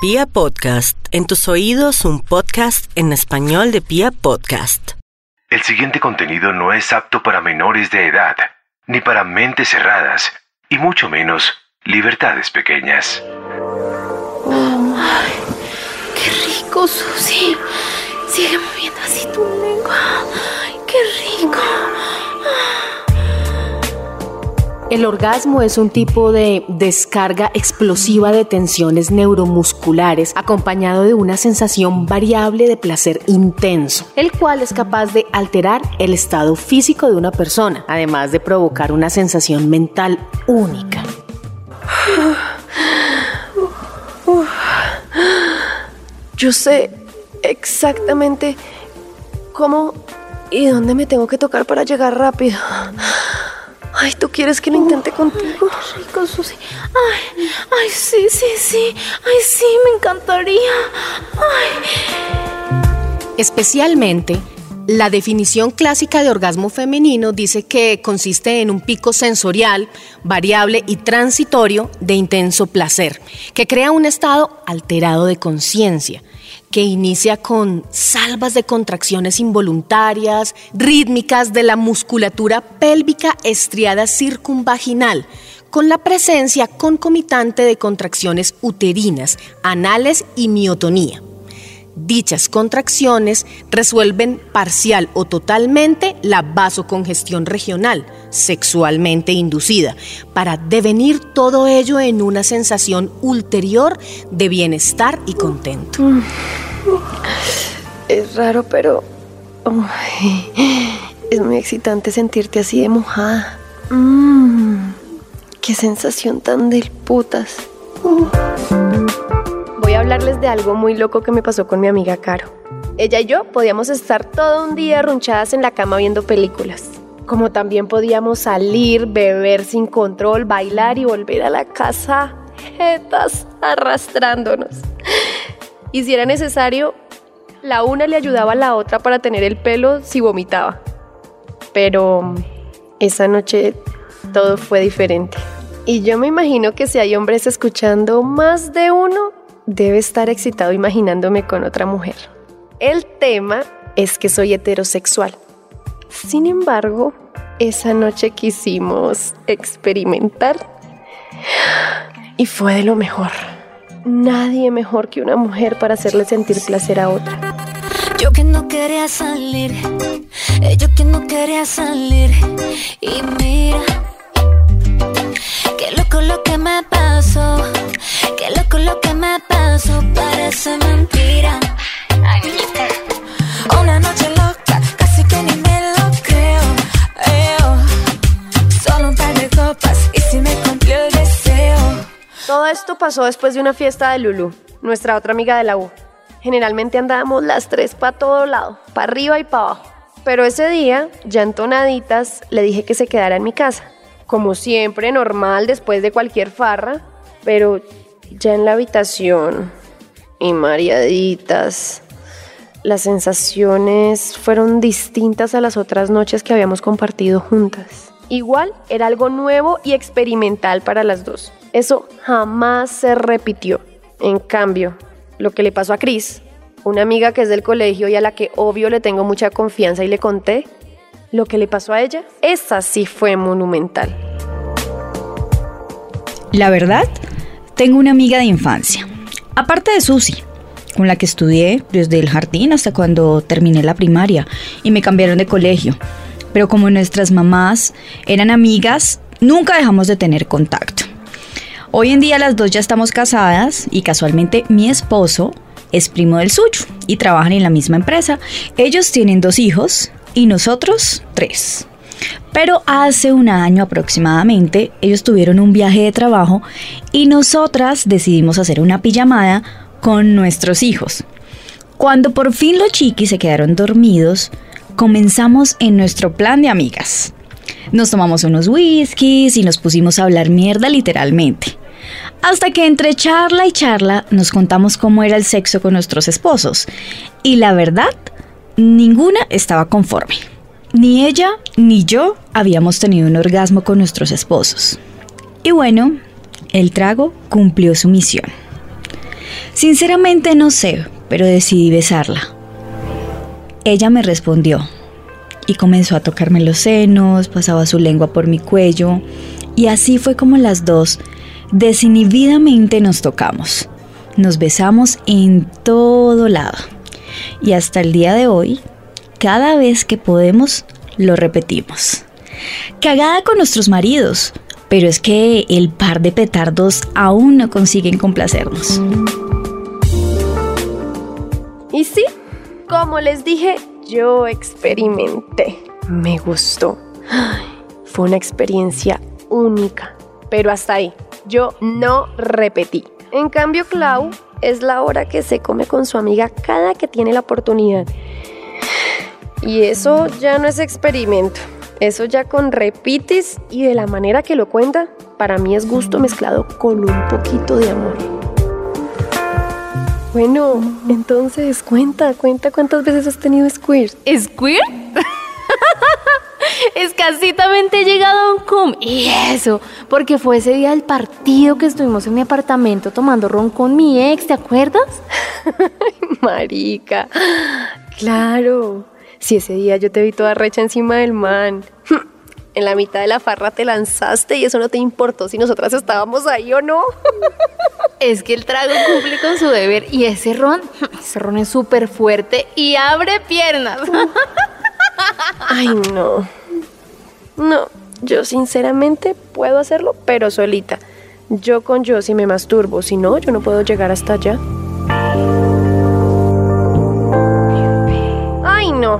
Pia Podcast, en tus oídos un podcast en español de Pia Podcast. El siguiente contenido no es apto para menores de edad, ni para mentes cerradas, y mucho menos libertades pequeñas. Ay, qué rico, Susi. Sigue moviendo así tu lengua. Ay, qué rico. El orgasmo es un tipo de descarga explosiva de tensiones neuromusculares acompañado de una sensación variable de placer intenso, el cual es capaz de alterar el estado físico de una persona, además de provocar una sensación mental única. Yo sé exactamente cómo y dónde me tengo que tocar para llegar rápido. Ay, ¿tú quieres que lo intente contigo? Qué rico, Susi. Ay, ay, sí, sí, sí. Ay, sí, me encantaría. Ay. Especialmente, la definición clásica de orgasmo femenino dice que consiste en un pico sensorial, variable y transitorio de intenso placer, que crea un estado alterado de conciencia que inicia con salvas de contracciones involuntarias, rítmicas de la musculatura pélvica estriada circunvaginal, con la presencia concomitante de contracciones uterinas, anales y miotonía. Dichas contracciones resuelven parcial o totalmente la vasocongestión regional, sexualmente inducida, para devenir todo ello en una sensación ulterior de bienestar y contento. Es raro, pero es muy excitante sentirte así de mojada. Mm, qué sensación tan del putas. Hablarles de algo muy loco que me pasó con mi amiga Caro. Ella y yo podíamos estar todo un día arrunchadas en la cama viendo películas. Como también podíamos salir, beber sin control, bailar y volver a la casa jetas arrastrándonos. Y si era necesario, la una le ayudaba a la otra para tener el pelo si vomitaba. Pero esa noche todo fue diferente. Y yo me imagino que si hay hombres escuchando, más de uno debe estar excitado imaginándome con otra mujer. El tema es que soy heterosexual. Sin embargo, esa noche quisimos experimentar y fue de lo mejor. Nadie mejor que una mujer para hacerle sentir placer a otra. Yo que no quería salir, eh, que no quería salir. Y mira, loco lo que me pasó, qué loco lo que me pasó, parece mentira. Una noche loca, casi que ni me lo creo. Eo. Solo un par de copas y si me cumplió el deseo. Todo esto pasó después de una fiesta de Lulu, nuestra otra amiga de la U. Generalmente andábamos las tres para todo lado, para arriba y para abajo. Pero ese día, ya entonaditas, le dije que se quedara en mi casa. Como siempre, normal después de cualquier farra, pero ya en la habitación y mareaditas. Las sensaciones fueron distintas a las otras noches que habíamos compartido juntas. Igual era algo nuevo y experimental para las dos. Eso jamás se repitió. En cambio, lo que le pasó a Cris, una amiga que es del colegio y a la que obvio le tengo mucha confianza y le conté, lo que le pasó a ella, esa sí fue monumental. La verdad, tengo una amiga de infancia, aparte de Susi, con la que estudié desde el jardín hasta cuando terminé la primaria y me cambiaron de colegio. Pero como nuestras mamás eran amigas, nunca dejamos de tener contacto. Hoy en día las dos ya estamos casadas y casualmente mi esposo es primo del suyo y trabajan en la misma empresa. Ellos tienen dos hijos y nosotros tres. Pero hace un año aproximadamente ellos tuvieron un viaje de trabajo y nosotras decidimos hacer una pijamada con nuestros hijos. Cuando por fin los chiquis se quedaron dormidos, comenzamos en nuestro plan de amigas. Nos tomamos unos whiskies y nos pusimos a hablar mierda literalmente. Hasta que entre charla y charla nos contamos cómo era el sexo con nuestros esposos. Y la verdad, ninguna estaba conforme. Ni ella ni yo habíamos tenido un orgasmo con nuestros esposos. Y bueno, el trago cumplió su misión. Sinceramente no sé, pero decidí besarla. Ella me respondió y comenzó a tocarme los senos, pasaba su lengua por mi cuello y así fue como las dos desinhibidamente nos tocamos. Nos besamos en todo lado. Y hasta el día de hoy, cada vez que podemos, lo repetimos. Cagada con nuestros maridos, pero es que el par de petardos aún no consiguen complacernos. Y sí, como les dije, yo experimenté. Me gustó. Fue una experiencia única. Pero hasta ahí, yo no repetí. En cambio, Clau es la hora que se come con su amiga cada que tiene la oportunidad. Y eso ya no es experimento. Eso ya con repites y de la manera que lo cuenta, para mí es gusto mezclado con un poquito de amor. Bueno, entonces cuenta, cuenta cuántas veces has tenido squirt. ¿Squirt? Escasitamente he llegado a un cum. Y eso, porque fue ese día del partido que estuvimos en mi apartamento tomando ron con mi ex, ¿te acuerdas? Marica, claro. Si ese día yo te vi toda recha encima del man. En la mitad de la farra te lanzaste y eso no te importó si nosotras estábamos ahí o no. Es que el trago cumple con su deber y ese ron, ese ron es súper fuerte y abre piernas. Ay, no. No, yo sinceramente puedo hacerlo, pero solita. Yo con yo si me masturbo, si no, yo no puedo llegar hasta allá. Ay, no.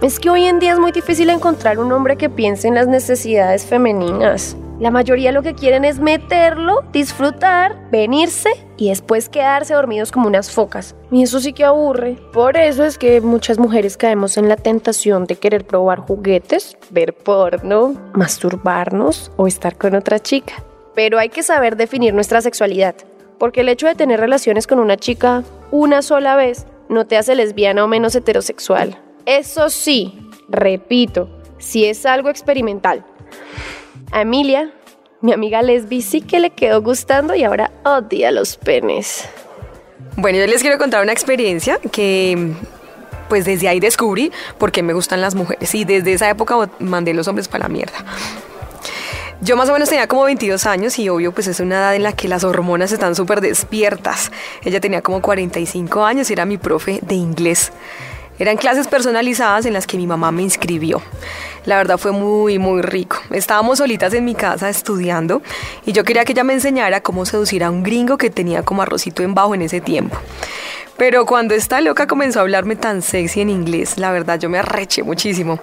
Es que hoy en día es muy difícil encontrar un hombre que piense en las necesidades femeninas. La mayoría lo que quieren es meterlo, disfrutar, venirse y después quedarse dormidos como unas focas. Y eso sí que aburre. Por eso es que muchas mujeres caemos en la tentación de querer probar juguetes, ver porno, masturbarnos o estar con otra chica. Pero hay que saber definir nuestra sexualidad, porque el hecho de tener relaciones con una chica una sola vez no te hace lesbiana o menos heterosexual. Eso sí, repito, si es algo experimental. A Emilia, mi amiga lesbi, sí que le quedó gustando y ahora odia los penes. Bueno, yo les quiero contar una experiencia que pues desde ahí descubrí por qué me gustan las mujeres y desde esa época mandé los hombres para la mierda. Yo más o menos tenía como 22 años y obvio pues es una edad en la que las hormonas están súper despiertas. Ella tenía como 45 años y era mi profe de inglés. Eran clases personalizadas en las que mi mamá me inscribió. La verdad fue muy, muy rico. Estábamos solitas en mi casa estudiando y yo quería que ella me enseñara cómo seducir a un gringo que tenía como arrocito en bajo en ese tiempo. Pero cuando esta loca comenzó a hablarme tan sexy en inglés, la verdad yo me arreché muchísimo.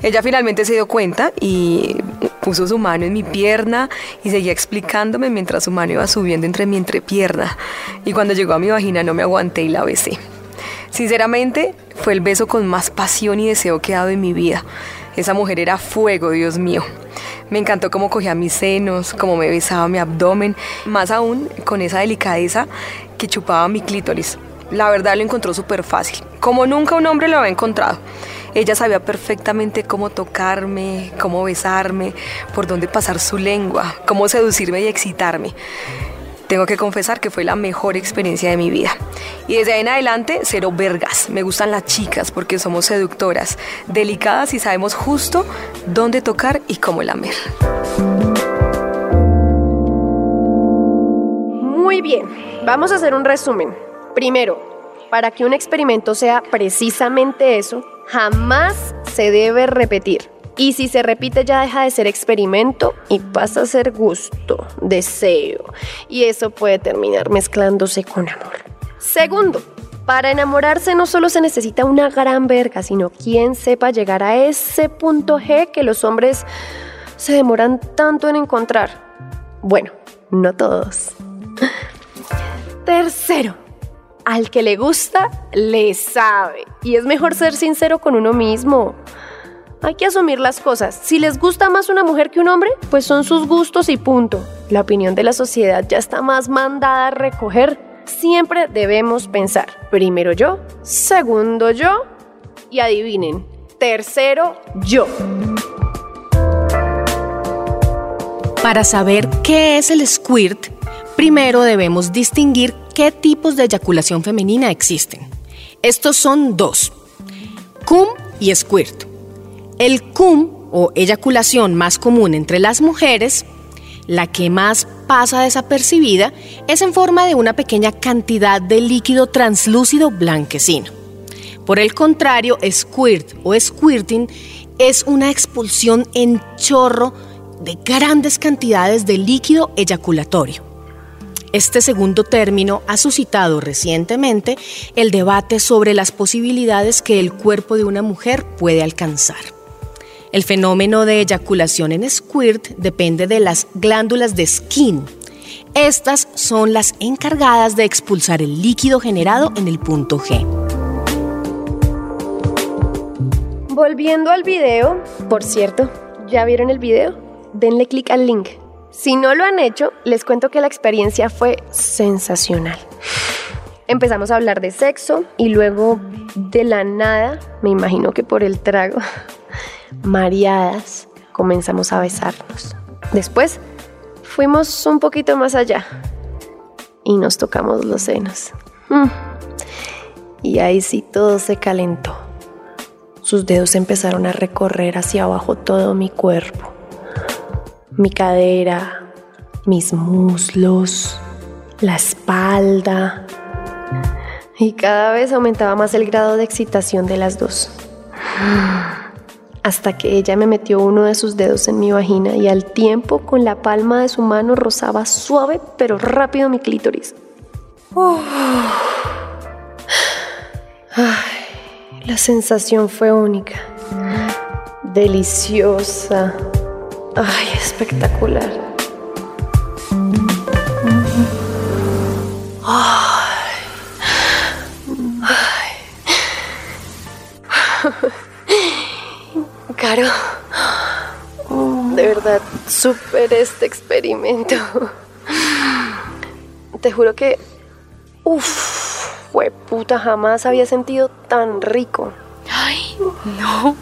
Ella finalmente se dio cuenta y puso su mano en mi pierna y seguía explicándome mientras su mano iba subiendo entre mi entrepierna. Y cuando llegó a mi vagina no me aguanté y la besé. Sinceramente, fue el beso con más pasión y deseo que he dado en mi vida. Esa mujer era fuego, Dios mío. Me encantó cómo cogía mis senos, cómo me besaba mi abdomen, más aún con esa delicadeza que chupaba mi clítoris. La verdad lo encontró súper fácil, como nunca un hombre lo había encontrado. Ella sabía perfectamente cómo tocarme, cómo besarme, por dónde pasar su lengua, cómo seducirme y excitarme. Tengo que confesar que fue la mejor experiencia de mi vida. Y desde ahí en adelante, cero vergas. Me gustan las chicas porque somos seductoras, delicadas y sabemos justo dónde tocar y cómo lamer. Muy bien, vamos a hacer un resumen. Primero, para que un experimento sea precisamente eso, jamás se debe repetir. Y si se repite ya deja de ser experimento y pasa a ser gusto, deseo. Y eso puede terminar mezclándose con amor. Segundo, para enamorarse no solo se necesita una gran verga, sino quien sepa llegar a ese punto G que los hombres se demoran tanto en encontrar. Bueno, no todos. Tercero, al que le gusta, le sabe. Y es mejor ser sincero con uno mismo. Hay que asumir las cosas. Si les gusta más una mujer que un hombre, pues son sus gustos y punto. La opinión de la sociedad ya está más mandada a recoger. Siempre debemos pensar, primero yo, segundo yo y adivinen, tercero yo. Para saber qué es el squirt, primero debemos distinguir qué tipos de eyaculación femenina existen. Estos son dos, cum y squirt. El cum o eyaculación más común entre las mujeres, la que más pasa desapercibida, es en forma de una pequeña cantidad de líquido translúcido blanquecino. Por el contrario, squirt o squirting es una expulsión en chorro de grandes cantidades de líquido eyaculatorio. Este segundo término ha suscitado recientemente el debate sobre las posibilidades que el cuerpo de una mujer puede alcanzar. El fenómeno de eyaculación en squirt depende de las glándulas de skin. Estas son las encargadas de expulsar el líquido generado en el punto G. Volviendo al video, por cierto, ¿ya vieron el video? Denle clic al link. Si no lo han hecho, les cuento que la experiencia fue sensacional. Empezamos a hablar de sexo y luego de la nada, me imagino que por el trago, mareadas, comenzamos a besarnos. Después fuimos un poquito más allá y nos tocamos los senos. Mm. Y ahí sí todo se calentó. Sus dedos empezaron a recorrer hacia abajo todo mi cuerpo. Mi cadera, mis muslos, la espalda. Y cada vez aumentaba más el grado de excitación de las dos. Hasta que ella me metió uno de sus dedos en mi vagina y al tiempo con la palma de su mano rozaba suave pero rápido mi clítoris. Ay. La sensación fue única, deliciosa, ay, espectacular. Caro, de verdad, super este experimento. Te juro que, uff fue puta, jamás había sentido tan rico. Ay, no.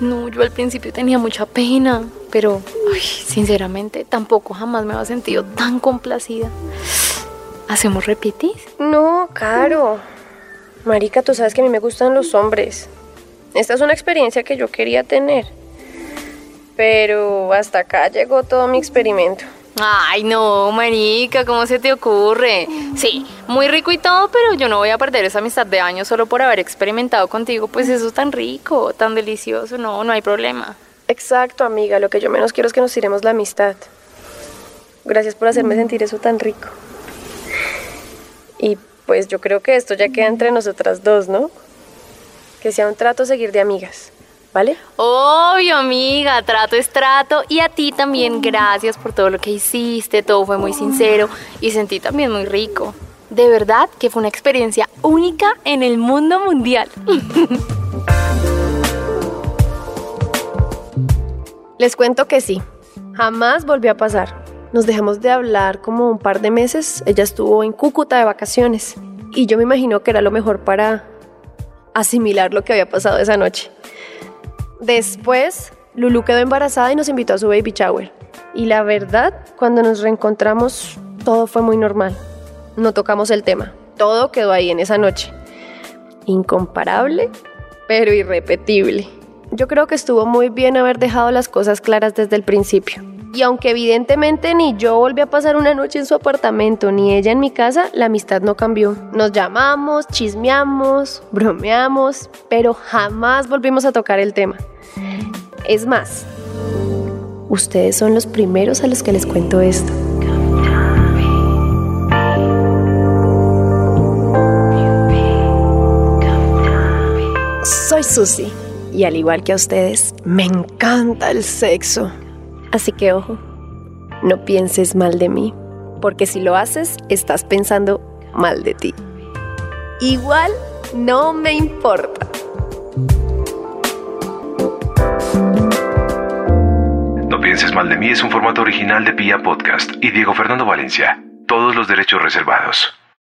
No, yo al principio tenía mucha pena, pero sinceramente tampoco jamás me había sentido tan complacida. ¿Hacemos repetir? No, Caro. Marica, tú sabes que a mí me gustan los hombres. Esta es una experiencia que yo quería tener. Pero hasta acá llegó todo mi experimento. Ay, no, manica, ¿cómo se te ocurre? Sí, muy rico y todo, pero yo no voy a perder esa amistad de años solo por haber experimentado contigo, pues eso es tan rico, tan delicioso, no, no hay problema. Exacto, amiga, lo que yo menos quiero es que nos tiremos la amistad. Gracias por hacerme sentir eso tan rico. Y pues yo creo que esto ya queda entre nosotras dos, ¿no? Que sea un trato seguir de amigas. ¿vale? Obvio, amiga, trato es trato. Y a ti también, gracias por todo lo que hiciste, todo fue muy sincero y sentí también muy rico. De verdad que fue una experiencia única en el mundo mundial. Les cuento que sí, jamás volvió a pasar. Nos dejamos de hablar como un par de meses. Ella estuvo en Cúcuta de vacaciones y yo me imagino que era lo mejor para asimilar lo que había pasado esa noche. Después, Lulu quedó embarazada y nos invitó a su baby shower. Y la verdad, cuando nos reencontramos, todo fue muy normal. No tocamos el tema. Todo quedó ahí en esa noche. Incomparable, pero irrepetible. Yo creo que estuvo muy bien haber dejado las cosas claras desde el principio. Y aunque evidentemente ni yo volví a pasar una noche en su apartamento ni ella en mi casa, la amistad no cambió. Nos llamamos, chismeamos, bromeamos, pero jamás volvimos a tocar el tema. Es más, ustedes son los primeros a los que les cuento esto. Soy Susi y al igual que a ustedes, me encanta el sexo. Así que ojo, no pienses mal de mí, porque si lo haces, estás pensando mal de ti. Igual no me importa. pienses mal de mí es un formato original de Pia Podcast y Diego Fernando Valencia. Todos los derechos reservados.